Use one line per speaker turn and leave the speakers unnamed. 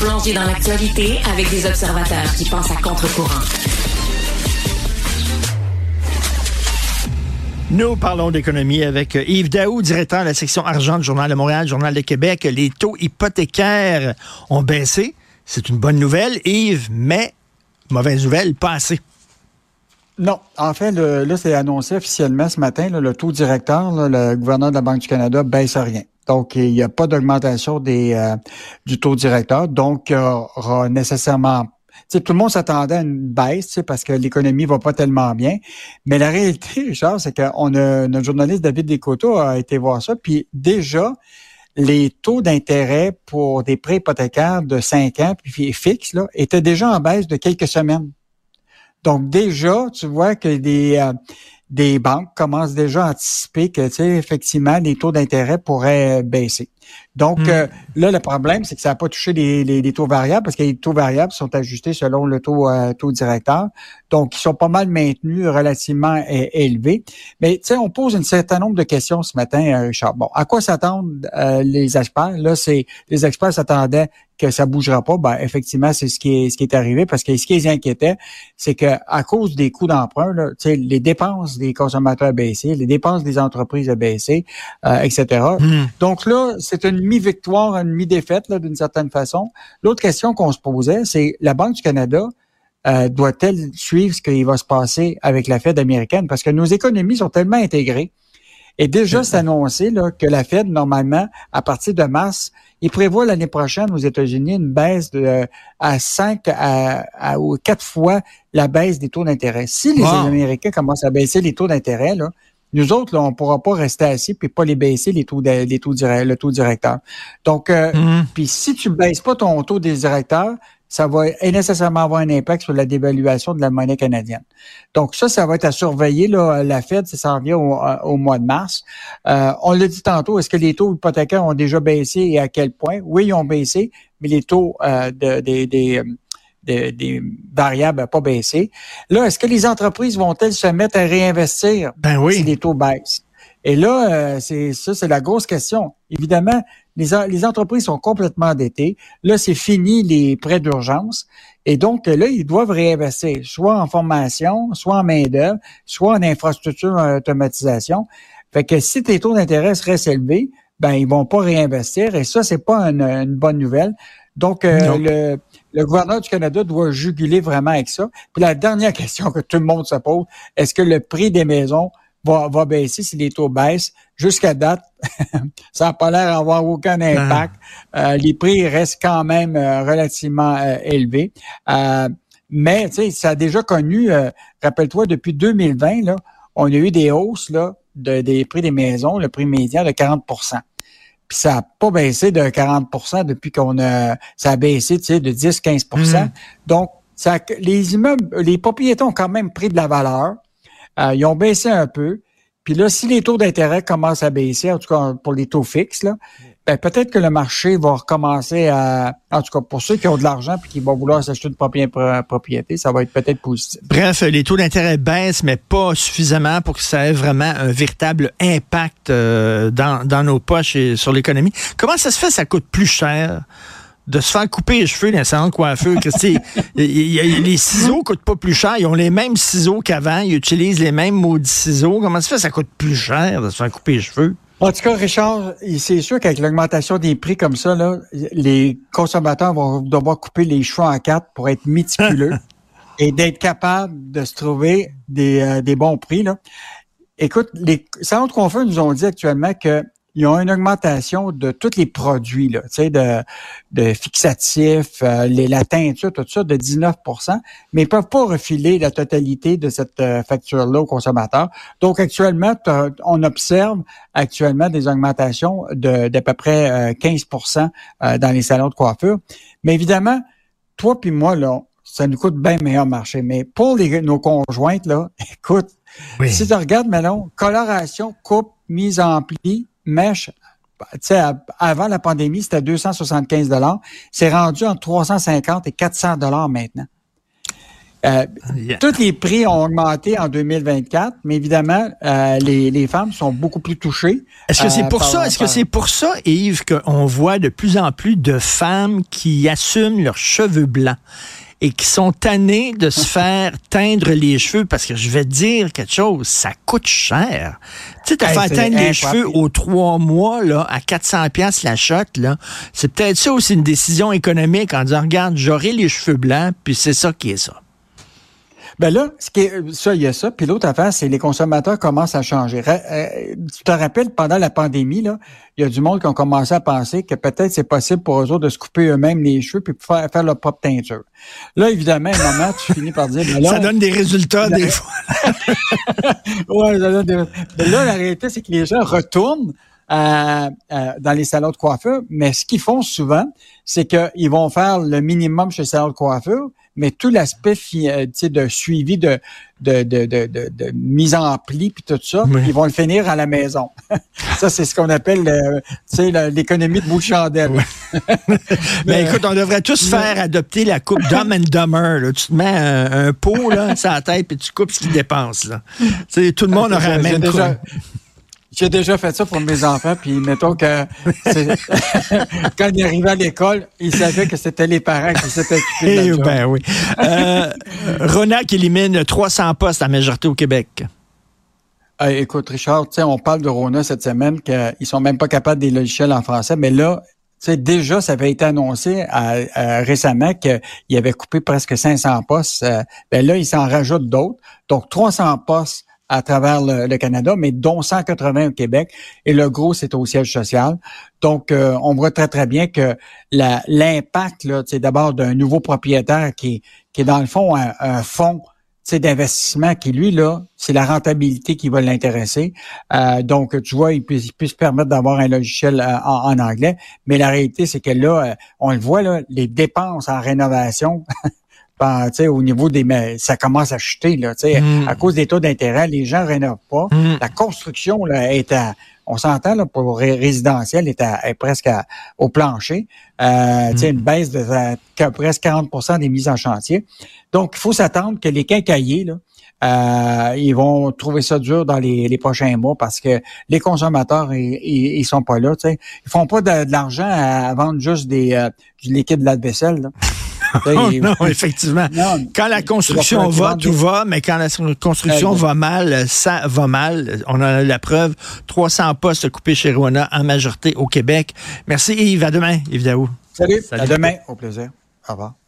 Plongé dans l'actualité avec des observateurs qui pensent à contre-courant.
Nous parlons d'économie avec Yves Daou, directeur de la section argent du Journal de Montréal, Journal de Québec. Les taux hypothécaires ont baissé. C'est une bonne nouvelle, Yves, mais mauvaise nouvelle, pas assez.
Non. En fait, le, là, c'est annoncé officiellement ce matin. là, le taux directeur, là, le gouverneur de la Banque du Canada, baisse rien. Donc, il n'y a pas d'augmentation des euh, du taux directeur. Donc, il y aura nécessairement tout le monde s'attendait à une baisse, parce que l'économie va pas tellement bien. Mais la réalité, Richard, c'est qu'on a notre journaliste David Descoteaux a été voir ça, puis déjà, les taux d'intérêt pour des prêts hypothécaires de 5 ans puis fixes là, étaient déjà en baisse de quelques semaines. Donc déjà, tu vois que des euh, des banques commencent déjà à anticiper que, tu sais, effectivement, les taux d'intérêt pourraient baisser. Donc,
Mm.
euh, là, le problème, c'est que ça n'a pas touché les, les- les taux variables parce que les taux variables sont ajustés selon le taux, euh, taux directeur. Donc, ils sont pas mal maintenus, relativement euh, élevés. Mais, tu sais, on pose un certain nombre de questions ce matin, euh, Richard. Bon, à quoi s'attendent euh, les experts? Là, c'est les experts s'attendaient que ça bougera pas. Ben, effectivement, c'est ce qui est, ce qui est arrivé parce que ce qui les inquiétait, c'est que à cause des coûts d'emprunt, les dépenses des consommateurs ont baissé, les dépenses des entreprises ont baissé, euh, etc.
Hmm.
Donc là, c'est une mi-victoire, une mi-défaite, là, d'une certaine façon. L'autre question qu'on se posait, c'est la Banque du Canada euh, doit-elle suivre ce qui va se passer avec la Fed américaine? Parce que nos économies sont tellement intégrées. Et déjà, c'est annoncé là, que la Fed, normalement, à partir de mars, il prévoit l'année prochaine aux États-Unis une baisse de à 5 à, à- ou 4 fois la baisse des taux d'intérêt. Si les
Wow.
Américains commencent à baisser les taux d'intérêt, là, nous autres, là, on pourra pas rester assis puis pas les baisser les taux, de- les taux le taux directeur. Donc, euh,
Hmm.
puis si tu baisses pas ton taux des directeurs, ça va nécessairement avoir un impact sur la dévaluation de la monnaie canadienne. Donc ça, ça va être à surveiller. Là, la Fed, ça s'en vient au, euh, au mois de mars. Euh, on l'a dit tantôt, est-ce que les taux hypothécaires ont déjà baissé et à quel point? Oui, ils ont baissé, mais les taux euh, de- des, des, des- des variables n'ont pas baissé. Là, est-ce que les entreprises vont-elles se mettre à réinvestir
Ben
si
oui.
les taux baissent? Et là, euh, c'est ça, c'est la grosse question. Évidemment, les, en- les entreprises sont complètement endettées. Là, c'est fini les prêts d'urgence. Et donc, là, ils doivent réinvestir, soit en formation, soit en main-d'œuvre, soit en infrastructure en automatisation. Fait que si tes taux d'intérêt restent élevés, ben, ils vont pas réinvestir. Et ça, c'est pas une, une bonne nouvelle. Donc, euh, le, le gouverneur du Canada doit juguler vraiment avec ça. Puis la dernière question que tout le monde se pose, est-ce que le prix des maisons va, va baisser si les taux baissent? Jusqu'à date, ça n'a pas l'air d'avoir aucun impact. Euh, les prix restent quand même euh, relativement euh, élevés. Euh, mais tu sais, ça a déjà connu, euh, rappelle-toi, depuis 2020, là, on a eu des hausses là, de, des prix des maisons, le prix médian de 40% puis ça n'a pas baissé de 40% depuis qu'on a ça a baissé tu sais, de 10-15
Mhm.
Donc, ça, les immeubles, les propriétaires ont quand même pris de la valeur. Euh, ils ont baissé un peu. Puis là, si les taux d'intérêt commencent à baisser, en tout cas pour les taux fixes, ben, peut-être que le marché va recommencer à, en tout cas pour ceux qui ont de l'argent puis qui vont vouloir s'acheter une propriété, propriété, ça va être peut-être positif.
Bref, les taux d'intérêt baissent, mais pas suffisamment pour que ça ait vraiment un véritable impact euh, dans, dans nos poches et sur l'économie. Comment ça se fait ça coûte plus cher de se faire couper les cheveux dans un salon de coiffeur? Les ciseaux coûtent pas plus cher. Ils ont les mêmes ciseaux qu'avant. Ils utilisent les mêmes maudits ciseaux. Comment ça se fait? Que ça coûte plus cher de se faire couper les cheveux?
En tout cas, Richard, c'est sûr qu'avec l'augmentation des prix comme ça, là, les consommateurs vont devoir couper les cheveux en quatre pour être méticuleux et d'être capables de se trouver des, euh, des bons prix. Là. Écoute, les salons de coiffeurs nous ont dit actuellement que ils ont une augmentation de tous les produits, là, de, de fixatifs, euh, les, la teinture, tout ça, de 19% mais ils peuvent pas refiler la totalité de cette euh, facture-là aux consommateurs. Donc, actuellement, on observe actuellement des augmentations de d'à peu près 15% euh, dans les salons de coiffure. Mais évidemment, toi puis moi, là, ça nous coûte bien meilleur marché. Mais pour les, nos conjointes, là, écoute, si tu regardes, maintenant, coloration, coupe, mise en pli, mèche, sais, avant la pandémie, c'était 275 C'est rendu entre 350 et 400 dollars maintenant. Euh, Tous les prix ont augmenté en 2024, mais évidemment, euh, les, les, femmes sont beaucoup plus touchées.
Est-ce que c'est euh, pour ça, est-ce que c'est pour ça, Yves, qu'on voit de plus en plus de femmes qui assument leurs cheveux blancs? Et qui sont tannés de se faire teindre les cheveux parce que je vais te dire quelque chose, ça coûte cher. Tu sais, te faire teindre les cheveux aux trois mois, là, à 400 pièces la shot, là, c'est peut-être ça aussi une décision économique en disant, regarde, j'aurai les cheveux blancs, puis c'est ça qui est ça.
Ben là, ce qui est, ça, il y a ça. Puis l'autre affaire, c'est les consommateurs commencent à changer. Euh, tu te rappelles, pendant la pandémie, là, il y a du monde qui ont commencé à penser que peut-être c'est possible pour eux autres de se couper eux-mêmes les cheveux puis faire, faire leur propre teinture. Là, évidemment, à un moment, tu finis par dire...
Ben là, ça donne des résultats des fois.
ouais, ça donne des... Mais là, la réalité, c'est que les gens retournent euh, euh, dans les salons de coiffure, mais ce qu'ils font souvent, c'est qu'ils vont faire le minimum chez les salons de coiffure, mais tout l'aspect euh, de suivi de, de, de, de, de, mise en pli puis tout ça, ils vont le finir à la maison. ça, c'est ce qu'on appelle l'économie de bout de chandelle.
mais écoute, on devrait tous faire adopter la coupe Dumb and Dumber. Tu te mets un, pot là, sur la tête et tu coupes ce qu'il dépense. Là. tout le monde aurait la même coupe.
J'ai déjà fait ça pour mes enfants, puis mettons que quand ils arrivaient à l'école, ils savaient que c'était les parents qui s'étaient occupés de la
eh Ben oui. Euh, Ronac élimine 300 postes à majorité au Québec.
écoute, Richard, on parle de Rona cette semaine qu'ils sont même pas capables des logiciels en français, mais là, déjà, ça avait été annoncé récemment qu'il avait coupé presque 500 postes. Euh, ben là, il s'en rajoute d'autres. Donc, 300 postes à travers le, Canada, mais dont 180 au Québec. Et le gros, c'est au siège social. Donc, euh, on voit très, très bien que l'impact, c'est d'abord d'un nouveau propriétaire qui, qui est dans le fond un, un fonds d'investissement qui, lui, là, c'est la rentabilité qui va l'intéresser. Euh, donc, tu vois, il peut, il se permettre d'avoir un logiciel euh, en, anglais, mais la réalité, c'est que là, on le voit, là, les dépenses en rénovation au niveau des ça commence à chuter là, mm. à cause des taux d'intérêt, les gens rénovent pas. Mm. La construction là, est à on s'entend là pour résidentiel est, à, est presque au plancher. Euh, mm. une baisse de presque 40% des mises en chantier. Donc, il faut s'attendre que les quincailliers, là, euh, ils vont trouver ça dur dans les, les, prochains mois parce que les consommateurs, ils, ils, sont pas là. T'sais. Ils font pas de, l'argent à vendre juste des, euh, du liquide de la vaisselle.
Oh non, effectivement. quand la construction va, tout va, mais quand la construction va mal, ça va mal. On a la preuve. 300 postes coupés chez Rwanda en majorité au Québec. Merci Yves. À demain, Yves
Salut. Salut. À demain. Au plaisir. Au revoir.